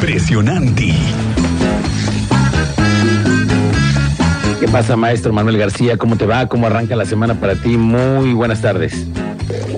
Impresionante. ¿Qué pasa, maestro Manuel García? ¿Cómo te va? ¿Cómo arranca la semana para ti? Muy buenas tardes.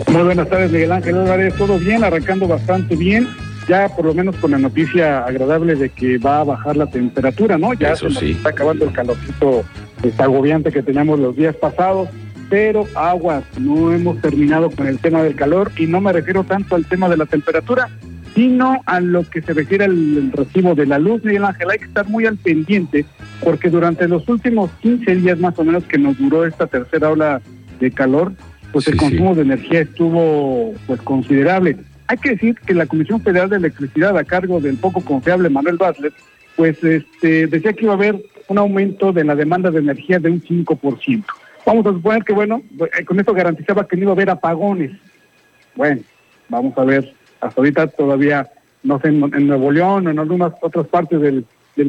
Muy buenas tardes, Miguel Ángel Álvarez. Todo bien, arrancando bastante bien. Ya por lo menos con la noticia agradable de que va a bajar la temperatura, ¿no? Ya Eso se nos sí. está acabando el calorcito este, agobiante que teníamos los días pasados. Pero aguas, no hemos terminado con el tema del calor y no me refiero tanto al tema de la temperatura, sino a lo que se refiere al recibo de la luz, Miguel Ángel. Hay que estar muy al pendiente porque durante los últimos 15 días más o menos que nos duró esta tercera ola de calor, pues Sí, el sí. consumo de energía estuvo pues considerable. Hay que decir que la Comisión Federal de Electricidad a cargo del poco confiable Manuel Bartlett, pues este decía que iba a haber un aumento de la demanda de energía de un 5%. Vamos a suponer que bueno, eh, con esto garantizaba que no iba a haber apagones. Bueno, vamos a ver, hasta ahorita todavía, no sé, en, Nuevo León o en algunas otras partes del,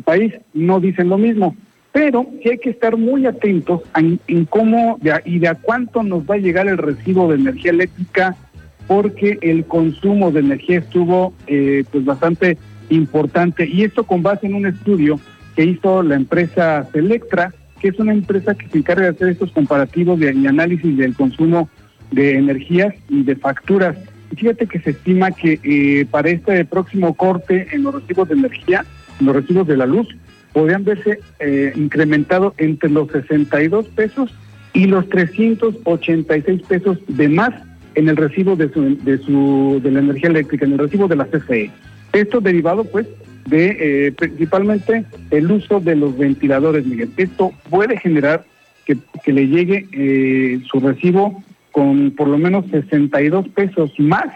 país, no dicen lo mismo. Pero sí hay que estar muy atentos en, cómo y de a cuánto nos va a llegar el recibo de energía eléctrica, porque el consumo de energía estuvo eh, pues bastante importante. Y esto con base en un estudio que hizo la empresa Selectra, que es una empresa que se encarga de hacer estos comparativos y análisis del consumo de energías y de facturas. Fíjate que se estima que eh, para este próximo corte en los recibos de energía, en los recibos de la luz, podrían verse eh, incrementado entre los 62 pesos y los 386 pesos de más en el recibo de su, de su de la energía eléctrica, en el recibo de la CFE. Esto derivado, pues, de eh, principalmente el uso de los ventiladores, Miguel. Esto puede generar que, que le llegue eh, su recibo con por lo menos 62 pesos más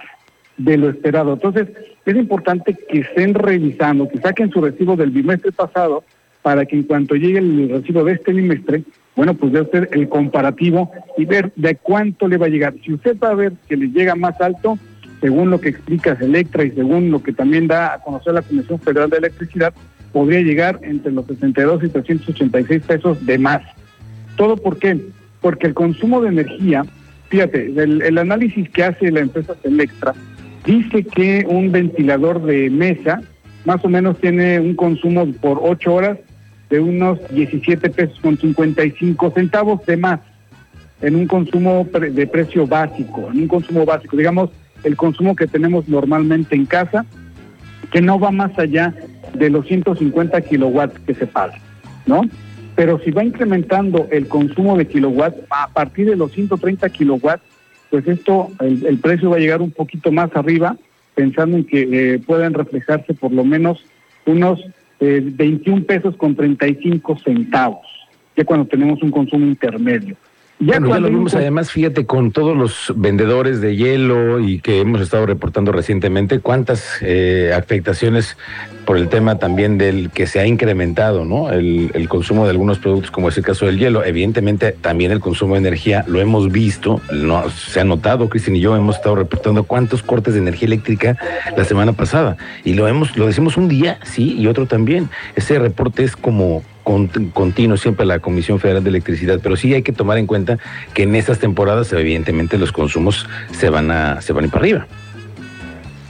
de lo esperado. Entonces, es importante que estén revisando, que saquen su recibo del bimestre pasado para que en cuanto llegue el recibo de este bimestre, bueno, pues debe ser el comparativo y ver de cuánto le va a llegar. Si usted va a ver que le llega más alto, según lo que explica Selectra y según lo que también da a conocer la Comisión Federal de Electricidad, podría llegar entre los 62 y 386 pesos de más. ¿Todo por qué? Porque el consumo de energía, fíjate, el, análisis que hace la empresa Selectra dice que un ventilador de mesa más o menos tiene un consumo por 8 horas de unos 17 pesos con 55 centavos de más en un consumo de precio básico, en un consumo básico, digamos, el consumo que tenemos normalmente en casa, que no va más allá de los 150 kilowatts que se pagan, ¿no? Pero si va incrementando el consumo de kilowatts a partir de los 130 kilowatts, pues esto, el, precio va a llegar un poquito más arriba, pensando en que eh, puedan reflejarse por lo menos unos eh, 21 pesos con 35 centavos, ya cuando tenemos un consumo intermedio. Ya, bueno, ya lo vimos además, fíjate, con todos los vendedores de hielo y que hemos estado reportando recientemente, cuántas eh, afectaciones por el tema también del que se ha incrementado, ¿no? El, el consumo de algunos productos, como es el caso del hielo. Evidentemente, también el consumo de energía, lo hemos visto, no, se ha notado, Cristian y yo hemos estado reportando cuántos cortes de energía eléctrica la semana pasada. Y lo hemos, lo decimos un día, sí, y otro también. Ese reporte es como continuo siempre la Comisión Federal de Electricidad, pero sí hay que tomar en cuenta que en estas temporadas evidentemente los consumos se van a se van a ir para arriba.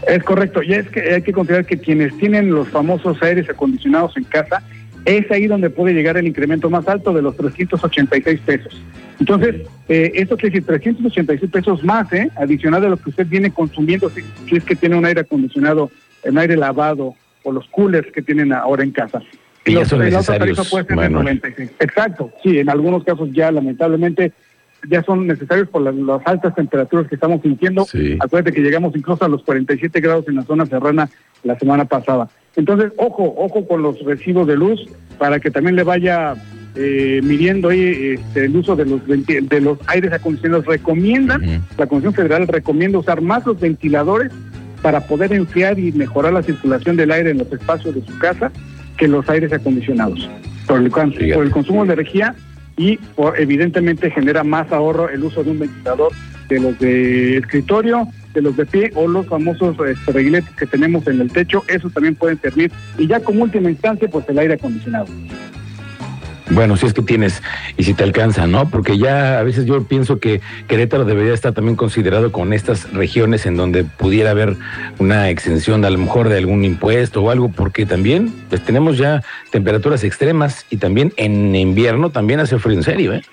Es correcto, y es que hay que considerar que quienes tienen los famosos aires acondicionados en casa, es ahí donde puede llegar el incremento más alto de los 386 pesos. Entonces, eh, esto quiere decir 386 pesos más, ¿eh? adicional de lo que usted viene consumiendo, si, si es que tiene un aire acondicionado, un aire lavado o los coolers que tienen ahora en casa. Y ya son la otra tarifa necesarios, puede ser de Manuel. 96. Exacto, sí, en algunos casos ya lamentablemente ya son necesarios por las, las altas temperaturas que estamos sintiendo. Sí. Acuérdate que llegamos incluso a los 47 grados en la zona serrana la semana pasada. Entonces, ojo, ojo con los recibos de luz para que también le vaya eh, midiendo ahí este, el uso de los de los aires acondicionados. Recomiendan, la Comisión Federal recomienda usar más los ventiladores para poder enfriar y mejorar la circulación del aire en los espacios de su casa que los aires acondicionados. Por el, por consumo de energía y por, evidentemente genera más ahorro el uso de un ventilador de los de escritorio, de los de pie o los famosos este, reguiletes que tenemos en el techo, esos también pueden servir. Y ya como última instancia, pues el aire acondicionado. Bueno, si es que tienes y si te alcanza, ¿no? Porque ya a veces yo pienso que Querétaro debería estar también considerado con estas regiones en donde pudiera haber una exención a lo mejor de algún impuesto o algo, porque también pues tenemos ya temperaturas extremas y también en invierno también hace frío en serio, ¿eh?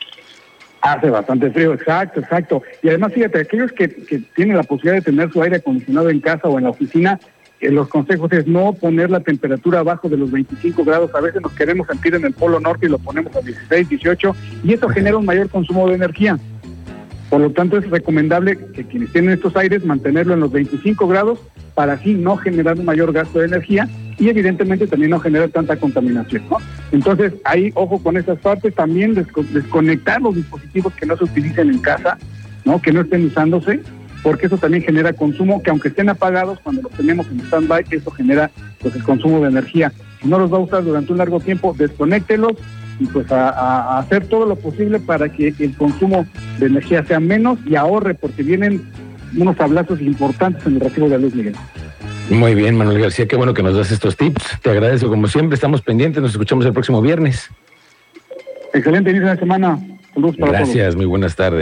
Hace bastante frío, exacto, exacto. Y además, fíjate, aquellos que, que tienen la posibilidad de tener su aire acondicionado en casa o en la oficina, los consejos es no poner la temperatura abajo de los 25 grados. A veces nos queremos sentir en el polo norte y lo ponemos a 16, 18, y eso genera un mayor consumo de energía. Por lo tanto, es recomendable que quienes tienen estos aires mantenerlo en los 25 grados para así no generar un mayor gasto de energía y evidentemente también no generar tanta contaminación. ¿no? Entonces, ahí ojo con esas partes, también desconectar los dispositivos que no se utilicen en casa, ¿no? que no estén usándose porque eso también genera consumo, que aunque estén apagados, cuando los tenemos en stand-by, eso genera pues, el consumo de energía. Si no los va a usar durante un largo tiempo, desconéctelos y pues a, hacer todo lo posible para que el consumo de energía sea menos y ahorre, porque vienen unos tablazos importantes en el recibo de la luz, Miguel. Muy bien, Manuel García, qué bueno que nos das estos tips. Te agradezco como siempre, estamos pendientes, nos escuchamos el próximo viernes. Excelente inicio de semana. Saludos para Gracias, muy buenas tardes.